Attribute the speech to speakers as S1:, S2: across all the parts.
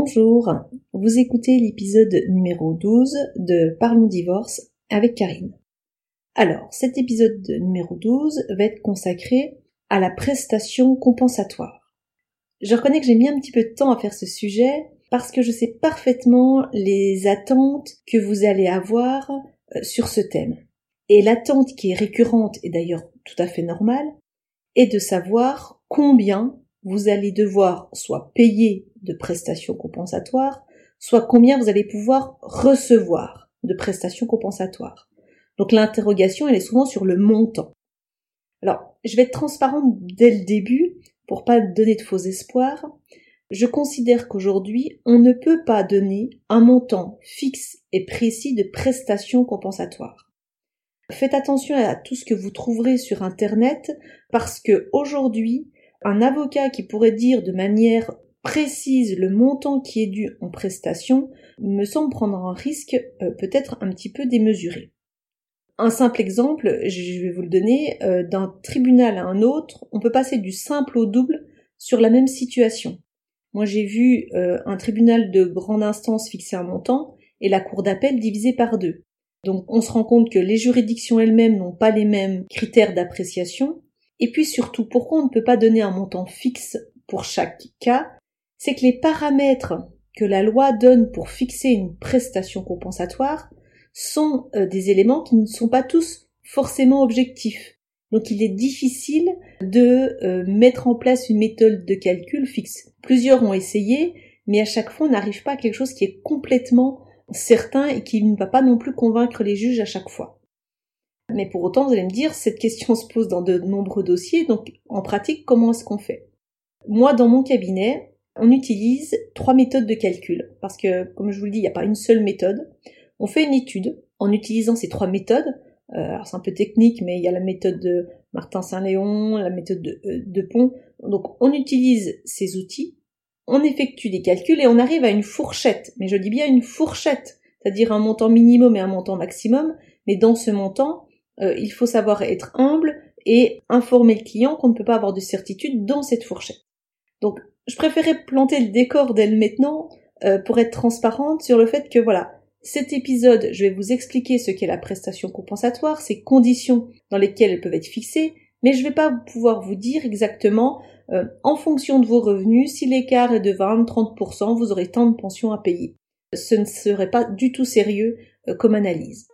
S1: Bonjour, vous écoutez l'épisode numéro 12 de Parlons divorce avec Karine. Alors, cet épisode numéro 12 va être consacré à la prestation compensatoire. Je reconnais que j'ai mis un petit peu de temps à faire ce sujet parce que je sais parfaitement les attentes que vous allez avoir euh, sur ce thème. Et l'attente qui est récurrente et d'ailleurs tout à fait normale est de savoir combien vous allez devoir soit payer de prestations compensatoires, soit combien vous allez pouvoir recevoir de prestations compensatoires. Donc l'interrogation, elle est souvent sur le montant. Alors, je vais être transparente dès le début pour pas donner de faux espoirs. Je considère qu'aujourd'hui, on ne peut pas donner un montant fixe et précis de prestations compensatoires. Faites attention à tout ce que vous trouverez sur Internet parce que aujourd'hui, un avocat qui pourrait dire de manière précise le montant qui est dû en prestation me semble prendre un risque euh, peut-être un petit peu démesuré. Un simple exemple, je vais vous le donner, euh, d'un tribunal à un autre, on peut passer du simple au double sur la même situation. Moi j'ai vu euh, un tribunal de grande instance fixer un montant et la cour d'appel divisé par deux. Donc on se rend compte que les juridictions elles-mêmes n'ont pas les mêmes critères d'appréciation et puis surtout, pourquoi on ne peut pas donner un montant fixe pour chaque cas? C'est que les paramètres que la loi donne pour fixer une prestation compensatoire sont euh, des éléments qui ne sont pas tous forcément objectifs. Donc il est difficile de euh, mettre en place une méthode de calcul fixe. Plusieurs ont essayé, mais à chaque fois on n'arrive pas à quelque chose qui est complètement certain et qui ne va pas non plus convaincre les juges à chaque fois. Mais pour autant, vous allez me dire, cette question se pose dans de nombreux dossiers, donc en pratique, comment est-ce qu'on fait? Moi, dans mon cabinet, on utilise trois méthodes de calcul, parce que, comme je vous le dis, il n'y a pas une seule méthode. On fait une étude en utilisant ces trois méthodes. Euh, c'est un peu technique, mais il y a la méthode de Martin Saint-Léon, la méthode de, euh, de Pont. Donc on utilise ces outils, on effectue des calculs et on arrive à une fourchette. Mais je dis bien une fourchette, c'est-à-dire un montant minimum et un montant maximum. Mais dans ce montant, euh, il faut savoir être humble et informer le client qu'on ne peut pas avoir de certitude dans cette fourchette. Donc, je préférais planter le décor dès maintenant euh, pour être transparente sur le fait que voilà, cet épisode, je vais vous expliquer ce qu'est la prestation compensatoire, ses conditions dans lesquelles elles peuvent être fixées, mais je ne vais pas pouvoir vous dire exactement, euh, en fonction de vos revenus, si l'écart est de 20-30%, vous aurez tant de pensions à payer. Ce ne serait pas du tout sérieux comme analyse.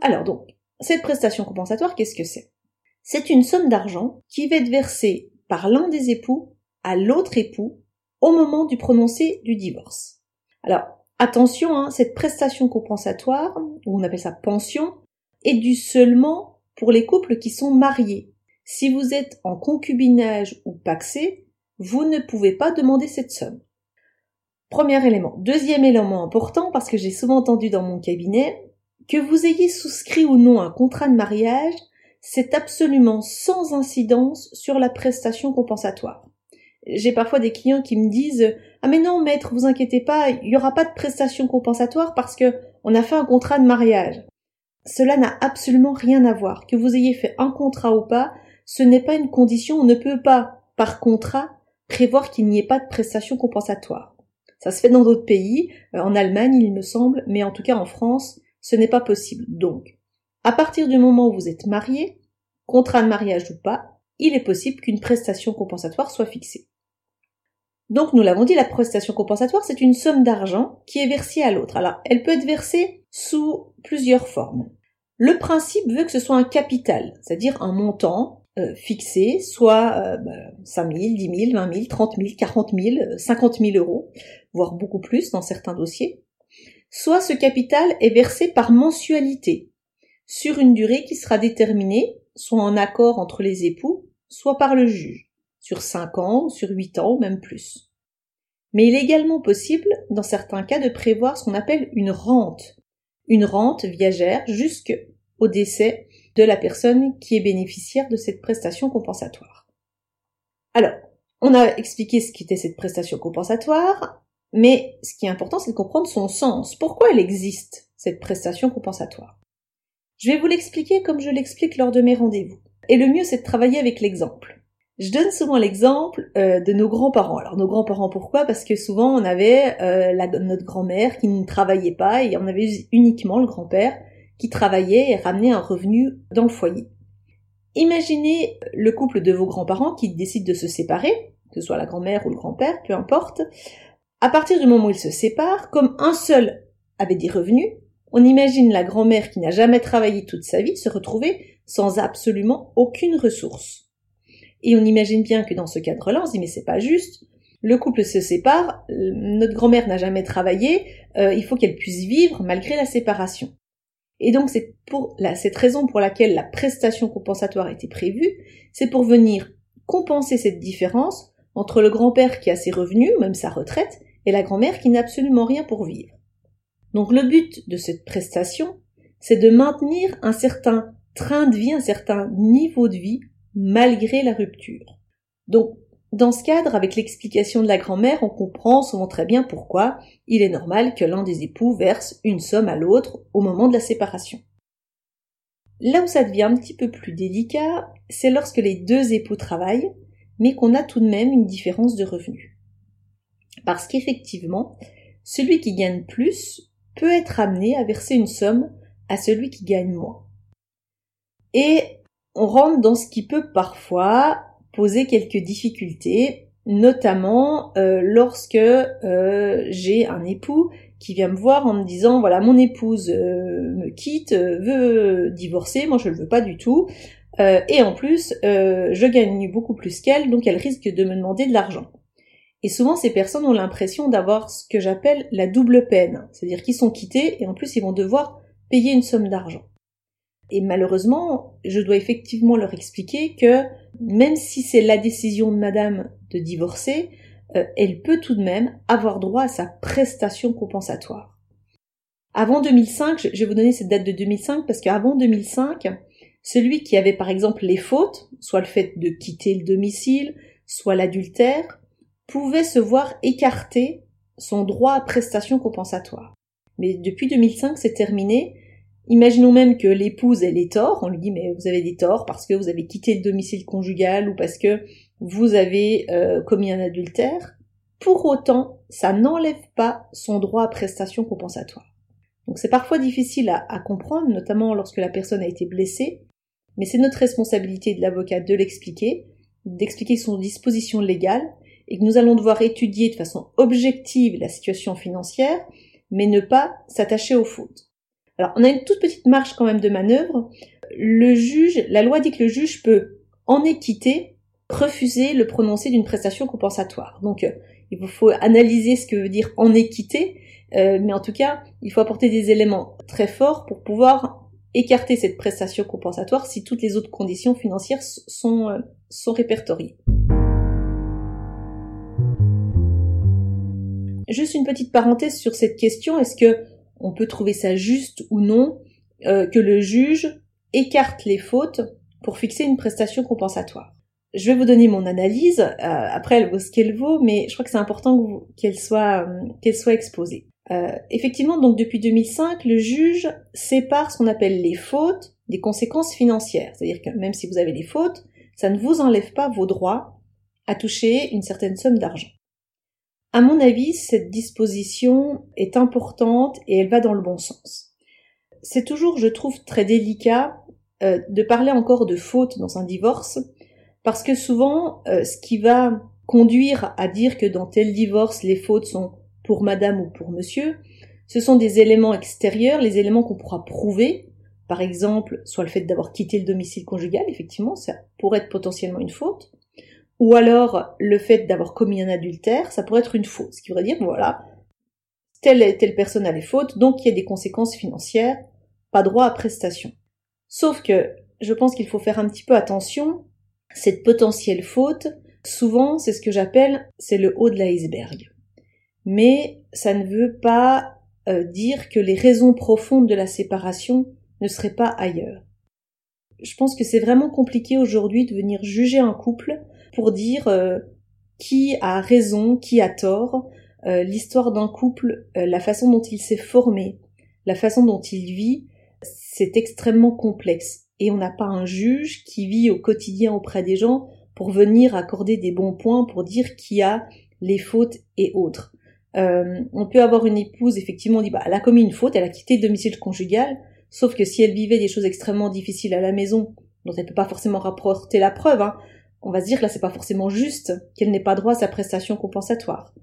S1: Alors donc, cette prestation compensatoire, qu'est-ce que c'est? C'est une somme d'argent qui va être versée par l'un des époux à l'autre époux au moment du prononcé du divorce. Alors, attention, hein, cette prestation compensatoire, ou on appelle ça pension, est due seulement pour les couples qui sont mariés. Si vous êtes en concubinage ou paxé, vous ne pouvez pas demander cette somme. Premier élément. Deuxième élément important, parce que j'ai souvent entendu dans mon cabinet, que vous ayez souscrit ou non un contrat de mariage, c'est absolument sans incidence sur la prestation compensatoire. J'ai parfois des clients qui me disent Ah mais non maître, vous inquiétez pas, il n'y aura pas de prestation compensatoire parce que on a fait un contrat de mariage. Cela n'a absolument rien à voir. Que vous ayez fait un contrat ou pas, ce n'est pas une condition, on ne peut pas, par contrat, prévoir qu'il n'y ait pas de prestation compensatoire. Ça se fait dans d'autres pays, euh, en Allemagne il me semble, mais en tout cas en France, ce n'est pas possible. Donc, à partir du moment où vous êtes marié, contrat de mariage ou pas, il est possible qu'une prestation compensatoire soit fixée. Donc, nous l'avons dit, la prestation compensatoire, c'est une somme d'argent qui est versée à l'autre. Alors, elle peut être versée sous plusieurs formes. Le principe veut que ce soit un capital, c'est-à-dire un montant euh, fixé, soit 5 000, 10 000, 20 000, 30 000, 40 000, 50 000 euros, voire beaucoup plus dans certains dossiers soit ce capital est versé par mensualité, sur une durée qui sera déterminée, soit en accord entre les époux, soit par le juge, sur 5 ans, sur 8 ans ou même plus. Mais il est également possible, dans certains cas, de prévoir ce qu'on appelle une rente, une rente viagère jusqu'au décès de la personne qui est bénéficiaire de cette prestation compensatoire. Alors, on a expliqué ce qu'était cette prestation compensatoire. Mais ce qui est important, c'est de comprendre son sens. Pourquoi elle existe, cette prestation compensatoire? Je vais vous l'expliquer comme je l'explique lors de mes rendez-vous. Et le mieux, c'est de travailler avec l'exemple. Je donne souvent l'exemple euh, de nos grands-parents. Alors nos grands-parents pourquoi? Parce que souvent on avait euh, notre grand-mère qui ne travaillait pas et on avait uniquement le grand-père qui travaillait et ramenait un revenu dans le foyer. Imaginez le couple de vos grands-parents qui décident de se séparer, que ce soit la grand-mère ou le grand-père, peu importe. À partir du moment où ils se séparent, comme un seul avait des revenus, on imagine la grand-mère qui n'a jamais travaillé toute sa vie se retrouver sans absolument aucune ressource. Et on imagine bien que dans ce cadre-là, on se dit mais c'est pas juste. Le couple se sépare, notre grand-mère n'a jamais travaillé, euh, il faut qu'elle puisse vivre malgré la séparation. Et donc c'est pour la, cette raison pour laquelle la prestation compensatoire été prévue, c'est pour venir compenser cette différence entre le grand-père qui a ses revenus, même sa retraite, et la grand-mère qui n'a absolument rien pour vivre. Donc le but de cette prestation, c'est de maintenir un certain train de vie, un certain niveau de vie malgré la rupture. Donc, dans ce cadre, avec l'explication de la grand-mère, on comprend souvent très bien pourquoi il est normal que l'un des époux verse une somme à l'autre au moment de la séparation. Là où ça devient un petit peu plus délicat, c'est lorsque les deux époux travaillent, mais qu'on a tout de même une différence de revenus. Parce qu'effectivement, celui qui gagne plus peut être amené à verser une somme à celui qui gagne moins. Et on rentre dans ce qui peut parfois poser quelques difficultés, notamment euh, lorsque euh, j'ai un époux qui vient me voir en me disant voilà mon épouse euh, me quitte, veut divorcer, moi je le veux pas du tout, et en plus je gagne beaucoup plus qu'elle, donc elle risque de me demander de l'argent. Et souvent ces personnes ont l'impression d'avoir ce que j'appelle la double peine, c'est-à-dire qu'ils sont quittés et en plus ils vont devoir payer une somme d'argent. Et malheureusement, je dois effectivement leur expliquer que même si c'est la décision de madame de divorcer, euh, elle peut tout de même avoir droit à sa prestation compensatoire. Avant 2005, je vais vous donner cette date de 2005 parce qu'avant 2005, celui qui avait par exemple les fautes, soit le fait de quitter le domicile, soit l'adultère, pouvait se voir écarter son droit à prestation compensatoire. Mais depuis 2005, c'est terminé Imaginons même que l'épouse ait les torts, on lui dit mais vous avez des torts parce que vous avez quitté le domicile conjugal ou parce que vous avez euh, commis un adultère. Pour autant, ça n'enlève pas son droit à prestation compensatoire. Donc c'est parfois difficile à, à, comprendre, notamment lorsque la personne a été blessée, mais c'est notre responsabilité de l'avocat de l'expliquer, d'expliquer son disposition légale, et que nous allons devoir étudier de façon objective la situation financière, mais ne pas s'attacher aux fautes. Alors, on a une toute petite marge quand même de manœuvre. Le juge, la loi dit que le juge peut, en équité, refuser le prononcé d'une prestation compensatoire. Donc, euh, il faut analyser ce que veut dire en équité, euh, mais en tout cas, il faut apporter des éléments très forts pour pouvoir écarter cette prestation compensatoire si toutes les autres conditions financières sont, euh, sont répertoriées. Juste une petite parenthèse sur cette question, est-ce que on peut trouver ça juste ou non euh, que le juge écarte les fautes pour fixer une prestation compensatoire? Je vais vous donner mon analyse. Euh, après, elle vaut ce qu'elle vaut, mais je crois que c'est important qu'elle soit euh, qu'elle soit exposée. effectivement, donc depuis 2005, le juge sépare ce qu'on appelle les fautes des conséquences financières. C'est-à-dire que même si vous avez des fautes, ça ne vous enlève pas vos droits à toucher une certaine somme d'argent. À mon avis, cette disposition est importante et elle va dans le bon sens. C'est toujours, je trouve, très délicat euh, de parler encore de faute dans un divorce, parce que souvent, euh, ce qui va conduire à dire que dans tel divorce, les fautes sont pour madame ou pour monsieur, ce sont des éléments extérieurs, les éléments qu'on pourra prouver, par exemple, soit le fait d'avoir quitté le domicile conjugal, effectivement, ça pourrait être potentiellement une faute, ou alors le fait d'avoir commis un adultère, ça pourrait être une faute, ce qui voudrait dire, voilà, telle et telle personne a les fautes, donc il y a des conséquences financières, pas droit à prestation. Sauf que je pense qu'il faut faire un petit peu attention, cette potentielle faute, souvent c'est ce que j'appelle, c'est le haut de l'iceberg. Mais ça ne veut pas euh, dire que les raisons profondes de la séparation ne seraient pas ailleurs. Je pense que c'est vraiment compliqué aujourd'hui de venir juger un couple pour dire euh, qui a raison, qui a tort, euh, l'histoire d'un couple, euh, la façon dont il s'est formé, la façon dont il vit, c'est extrêmement complexe. Et on n'a pas un juge qui vit au quotidien auprès des gens pour venir accorder des bons points pour dire qui a les fautes et autres. On peut avoir une épouse, effectivement, on dit bah elle a commis une faute, elle a quitté le domicile conjugal, sauf que si elle vivait des choses extrêmement difficiles à la maison, dont elle peut pas forcément rapporter la preuve, hein, on va se dire là c'est pas forcément juste qu'elle n'ait pas droit à sa prestation compensatoire.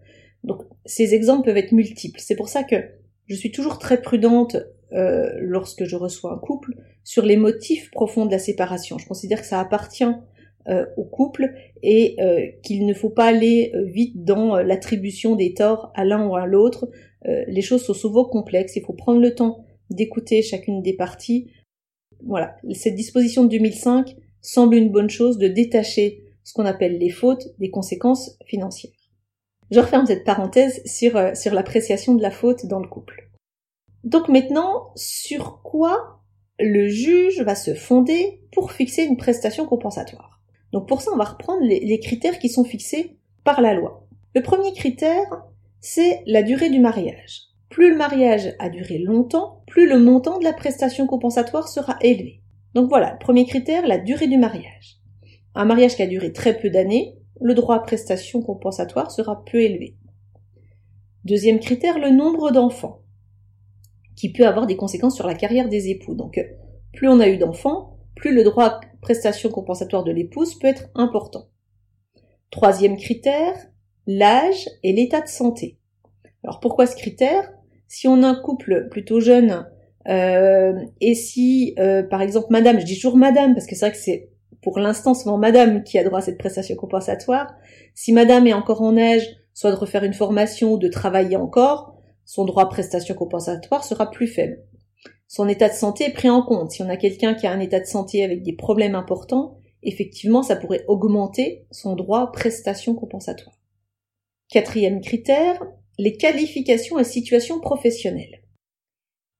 S1: Donc ces exemples peuvent être multiples. C'est pour ça que je suis toujours très prudente euh, lorsque je reçois un couple sur les motifs profonds de la séparation. Je considère que ça appartient euh, au couple et euh, qu'il ne faut pas aller vite dans l'attribution des torts à l'un ou à l'autre. les choses sont souvent complexes, il faut prendre le temps d'écouter chacune des parties. Voilà, cette disposition de 2005 semble une bonne chose de détacher ce qu'on appelle les fautes des conséquences financières. Je referme cette parenthèse sur, euh, sur l'appréciation de la faute dans le couple. Donc maintenant, sur quoi le juge va se fonder pour fixer une prestation compensatoire? Donc pour ça, on va reprendre les, les critères qui sont fixés par la loi. Le premier critère, c'est la durée du mariage. Plus le mariage a duré longtemps, plus le montant de la prestation compensatoire sera élevé. Donc voilà, premier critère, la durée du mariage. Un mariage qui a duré très peu d'années, le droit à prestation compensatoire sera peu élevé. Deuxième critère, le nombre d'enfants, qui peut avoir des conséquences sur la carrière des époux. Donc, plus on a eu d'enfants, plus le droit à prestation compensatoire de l'épouse peut être important. Troisième critère, l'âge et l'état de santé. Alors pourquoi ce critère? Si on a un couple plutôt jeune euh, et si, euh, par exemple, madame, je dis toujours madame parce que c'est vrai que c'est pour l'instant souvent madame qui a droit à cette prestation compensatoire. Si madame est encore en âge, soit de refaire une formation ou de travailler encore, son droit à prestation compensatoire sera plus faible. Son état de santé est pris en compte. Si on a quelqu'un qui a un état de santé avec des problèmes importants, effectivement, ça pourrait augmenter son droit à prestation compensatoire. Quatrième critère, les qualifications et situations professionnelles.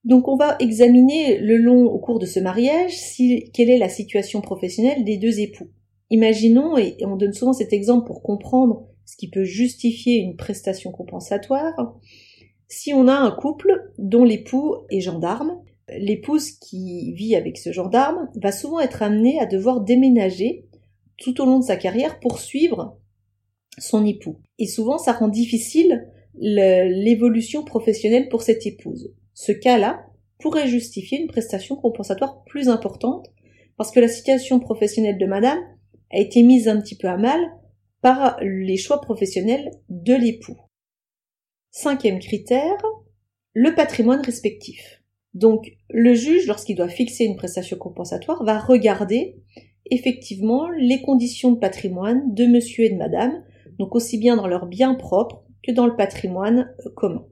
S1: Donc on va examiner le long au cours de ce mariage si, quelle est la situation professionnelle des deux époux. Imaginons, et on donne souvent cet exemple pour comprendre ce qui peut justifier une prestation compensatoire, si on a un couple dont l'époux est gendarme, l'épouse qui vit avec ce gendarme va souvent être amenée à devoir déménager tout au long de sa carrière pour suivre son époux. Et souvent ça rend difficile l'évolution professionnelle pour cette épouse. Ce cas-là pourrait justifier une prestation compensatoire plus importante parce que la situation professionnelle de madame a été mise un petit peu à mal par les choix professionnels de l'époux. Cinquième critère, le patrimoine respectif. Donc, le juge, lorsqu'il doit fixer une prestation compensatoire, va regarder effectivement les conditions de patrimoine de monsieur et de madame, donc aussi bien dans leurs biens propres que dans le patrimoine commun.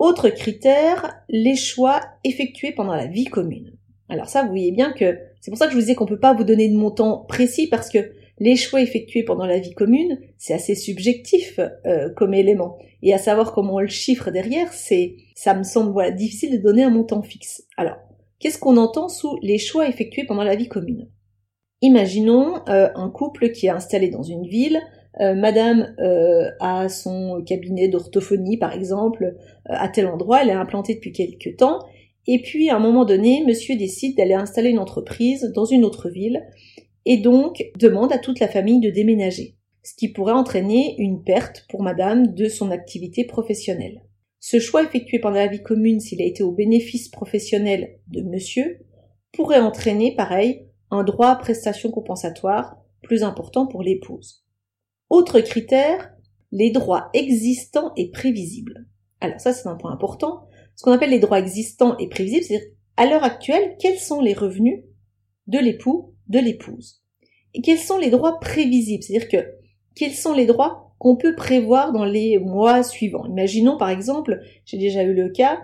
S1: Autre critère, les choix effectués pendant la vie commune. Alors ça, vous voyez bien que c'est pour ça que je vous disais qu'on peut pas vous donner de montant précis parce que les choix effectués pendant la vie commune, c'est assez subjectif euh, comme élément. Et à savoir comment on le chiffre derrière, c'est, ça me semble voilà, difficile de donner un montant fixe. Alors, qu'est-ce qu'on entend sous les choix effectués pendant la vie commune? Imaginons euh, un couple qui est installé dans une ville, euh, madame euh, a son cabinet d'orthophonie, par exemple, euh, à tel endroit, elle est implantée depuis quelque temps, et puis à un moment donné, monsieur décide d'aller installer une entreprise dans une autre ville, et donc demande à toute la famille de déménager, ce qui pourrait entraîner une perte pour madame de son activité professionnelle. Ce choix effectué pendant la vie commune, s'il a été au bénéfice professionnel de monsieur, pourrait entraîner, pareil, un droit à prestation compensatoire plus important pour l'épouse. Autre critère, les droits existants et prévisibles. Alors ça c'est un point important. Ce qu'on appelle les droits existants et prévisibles, c'est à l'heure actuelle, quels sont les revenus de l'époux, de l'épouse? Et quels sont les droits prévisibles, c'est-à-dire que quels sont les droits qu'on peut prévoir dans les mois suivants? Imaginons par exemple, j'ai déjà eu le cas,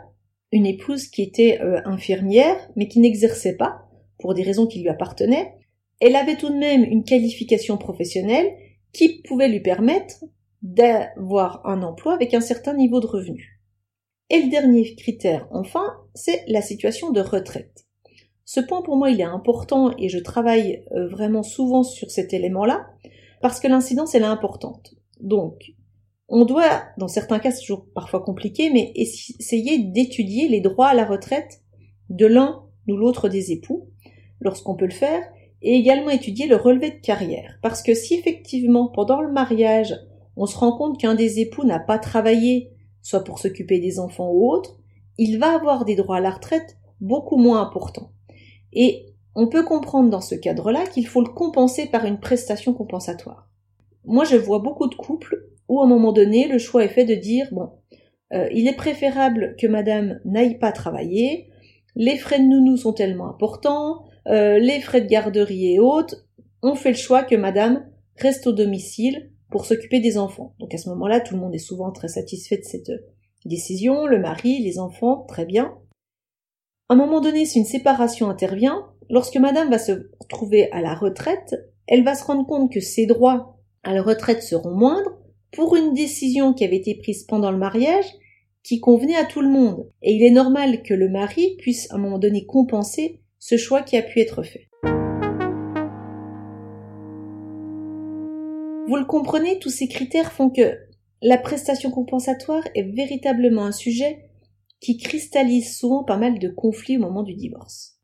S1: une épouse qui était euh, infirmière mais qui n'exerçait pas pour des raisons qui lui appartenaient. Elle avait tout de même une qualification professionnelle qui pouvait lui permettre d'avoir un emploi avec un certain niveau de revenu. Et le dernier critère, enfin, c'est la situation de retraite. Ce point pour moi il est important et je travaille euh, vraiment souvent sur cet élément-là parce que l'incidence elle est importante. Donc, on doit, dans certains cas c'est toujours parfois compliqué, mais essayer d'étudier les droits à la retraite de l'un ou l'autre des époux, lorsqu'on peut le faire, et également étudier le relevé de carrière. Parce que si effectivement, pendant le mariage, on se rend compte qu'un des époux n'a pas travaillé, soit pour s'occuper des enfants ou autre, il va avoir des droits à la retraite beaucoup moins importants. Et on peut comprendre dans ce cadre-là qu'il faut le compenser par une prestation compensatoire. Moi, je vois beaucoup de couples où, à un moment donné, le choix est fait de dire, bon, euh, il est préférable que madame n'aille pas travailler, les frais de nounou sont tellement importants, euh, les frais de garderie et autres, on fait le choix que madame reste au domicile pour s'occuper des enfants. Donc à ce moment-là, tout le monde est souvent très satisfait de cette décision, le mari, les enfants, très bien. À un moment donné, si une séparation intervient, lorsque madame va se trouver à la retraite, elle va se rendre compte que ses droits à la retraite seront moindres pour une décision qui avait été prise pendant le mariage qui convenait à tout le monde. Et il est normal que le mari puisse à un moment donné compenser ce choix qui a pu être fait. Vous le comprenez, tous ces critères font que la prestation compensatoire est véritablement un sujet qui cristallise souvent pas mal de conflits au moment du divorce.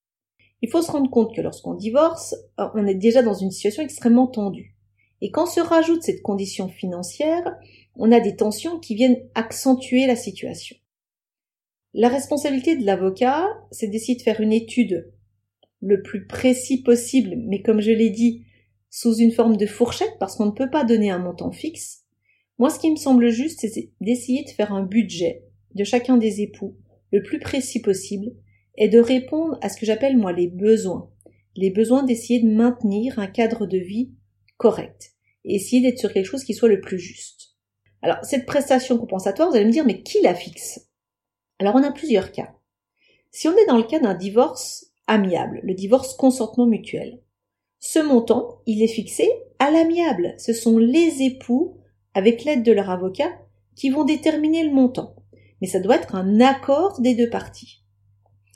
S1: Il faut se rendre compte que lorsqu'on divorce, on est déjà dans une situation extrêmement tendue. Et quand se rajoute cette condition financière, on a des tensions qui viennent accentuer la situation. La responsabilité de l'avocat, c'est d'essayer de faire une étude le plus précis possible, mais comme je l'ai dit, sous une forme de fourchette, parce qu'on ne peut pas donner un montant fixe. Moi, ce qui me semble juste, c'est d'essayer de faire un budget de chacun des époux, le plus précis possible, et de répondre à ce que j'appelle moi les besoins. Les besoins d'essayer de maintenir un cadre de vie correct, et essayer d'être sur quelque chose qui soit le plus juste. Alors, cette prestation compensatoire, vous allez me dire, mais qui la fixe? Alors, on a plusieurs cas. Si on est dans le cas d'un divorce amiable, le divorce consentement mutuel, ce montant, il est fixé à l'amiable. Ce sont les époux, avec l'aide de leur avocat, qui vont déterminer le montant. Mais ça doit être un accord des deux parties.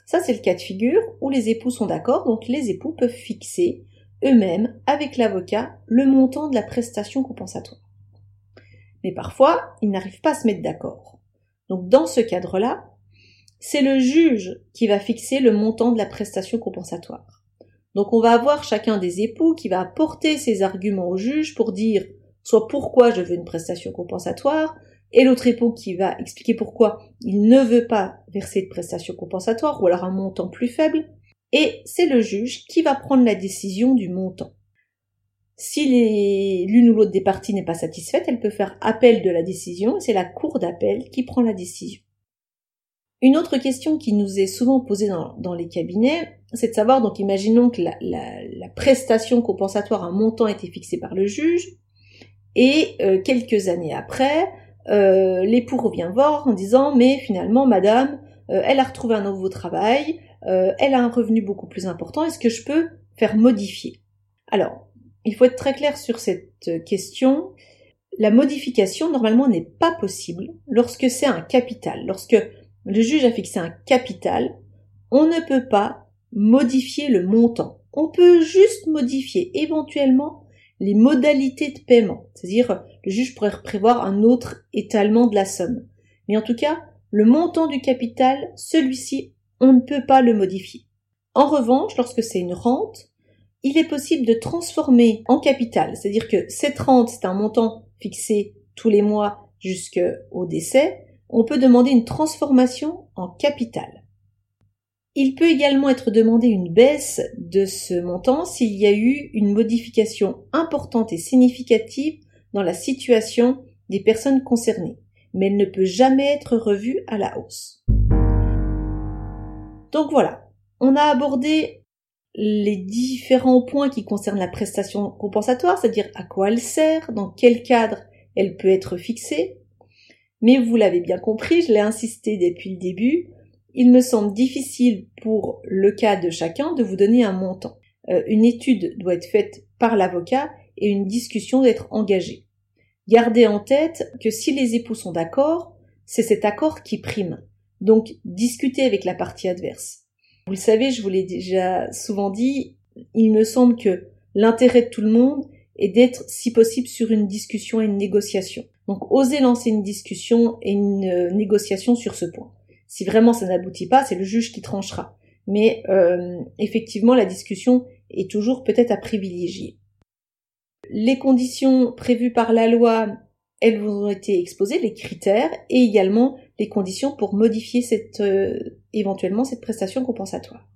S1: Ça, c'est le cas de figure où les époux sont d'accord, donc les époux peuvent fixer eux-mêmes, avec l'avocat, le montant de la prestation compensatoire mais parfois ils n'arrivent pas à se mettre d'accord. Donc dans ce cadre-là, c'est le juge qui va fixer le montant de la prestation compensatoire. Donc on va avoir chacun des époux qui va apporter ses arguments au juge pour dire soit pourquoi je veux une prestation compensatoire, et l'autre époux qui va expliquer pourquoi il ne veut pas verser de prestation compensatoire ou alors un montant plus faible, et c'est le juge qui va prendre la décision du montant. Si l'une ou l'autre des parties n'est pas satisfaite, elle peut faire appel de la décision et c'est la cour d'appel qui prend la décision. Une autre question qui nous est souvent posée dans, les cabinets, c'est de savoir, donc imaginons que la, prestation compensatoire, un montant été fixé par le juge, et euh, quelques années après, euh, l'époux revient voir en disant mais finalement madame, euh, elle a retrouvé un nouveau travail, elle a un revenu beaucoup plus important, est-ce que je peux faire modifier? Alors, il faut être très clair sur cette question. La modification, normalement, n'est pas possible lorsque c'est un capital. Lorsque le juge a fixé un capital, on ne peut pas modifier le montant. On peut juste modifier éventuellement les modalités de paiement. C'est-à-dire, le juge pourrait prévoir un autre étalement de la somme. Mais en tout cas, le montant du capital, celui-ci, on ne peut pas le modifier. En revanche, lorsque c'est une rente, il est possible de transformer en capital, c'est-à-dire que cette rente, c'est un montant fixé tous les mois jusqu'au décès, on peut demander une transformation en capital. Il peut également être demandé une baisse de ce montant s'il y a eu une modification importante et significative dans la situation des personnes concernées, mais elle ne peut jamais être revue à la hausse. Donc voilà, on a abordé les différents points qui concernent la prestation compensatoire, c'est-à-dire à quoi elle sert, dans quel cadre elle peut être fixée. Mais vous l'avez bien compris, je l'ai insisté depuis le début, il me semble difficile pour le cas de chacun de vous donner un montant. Euh, une étude doit être faite par l'avocat et une discussion doit être engagée. Gardez en tête que si les époux sont d'accord, c'est cet accord qui prime. Donc discutez avec la partie adverse. Vous le savez, je vous l'ai déjà souvent dit, il me semble que l'intérêt de tout le monde est d'être, si possible, sur une discussion et une négociation. Donc, osez lancer une discussion et une euh, négociation sur ce point. Si vraiment ça n'aboutit pas, c'est le juge qui tranchera. Mais euh, effectivement, la discussion est toujours peut-être à privilégier. Les conditions prévues par la loi, elles vous ont été exposées, les critères, et également les conditions pour modifier cette, euh, éventuellement cette prestation compensatoire.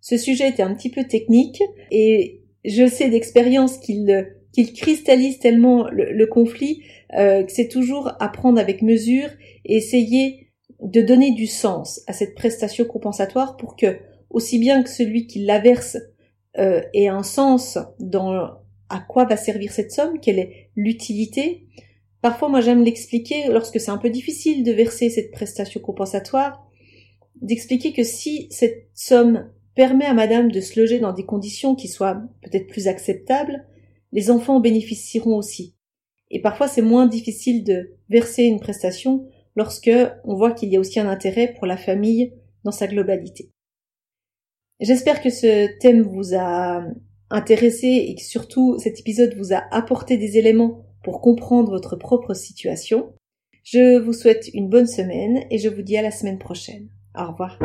S1: Ce sujet était un petit peu technique et je sais d'expérience qu'il qu'il cristallise tellement le, conflit euh, c'est toujours à prendre avec mesure et essayer de donner du sens à cette prestation compensatoire pour que aussi bien que celui qui la verse euh, ait un sens dans à quoi va servir cette somme, quelle est l'utilité. Parfois, moi, j'aime l'expliquer lorsque c'est un peu difficile de verser cette prestation compensatoire, d'expliquer que si cette somme permet à madame de se loger dans des conditions qui soient peut-être plus acceptables, les enfants en bénéficieront aussi. Et parfois c'est moins difficile de verser une prestation lorsque on voit qu'il y a aussi un intérêt pour la famille dans sa globalité. J'espère que ce thème vous a intéressé et que surtout cet épisode vous a apporté des éléments pour comprendre votre propre situation. Je vous souhaite une bonne semaine et je vous dis à la semaine prochaine. Au revoir.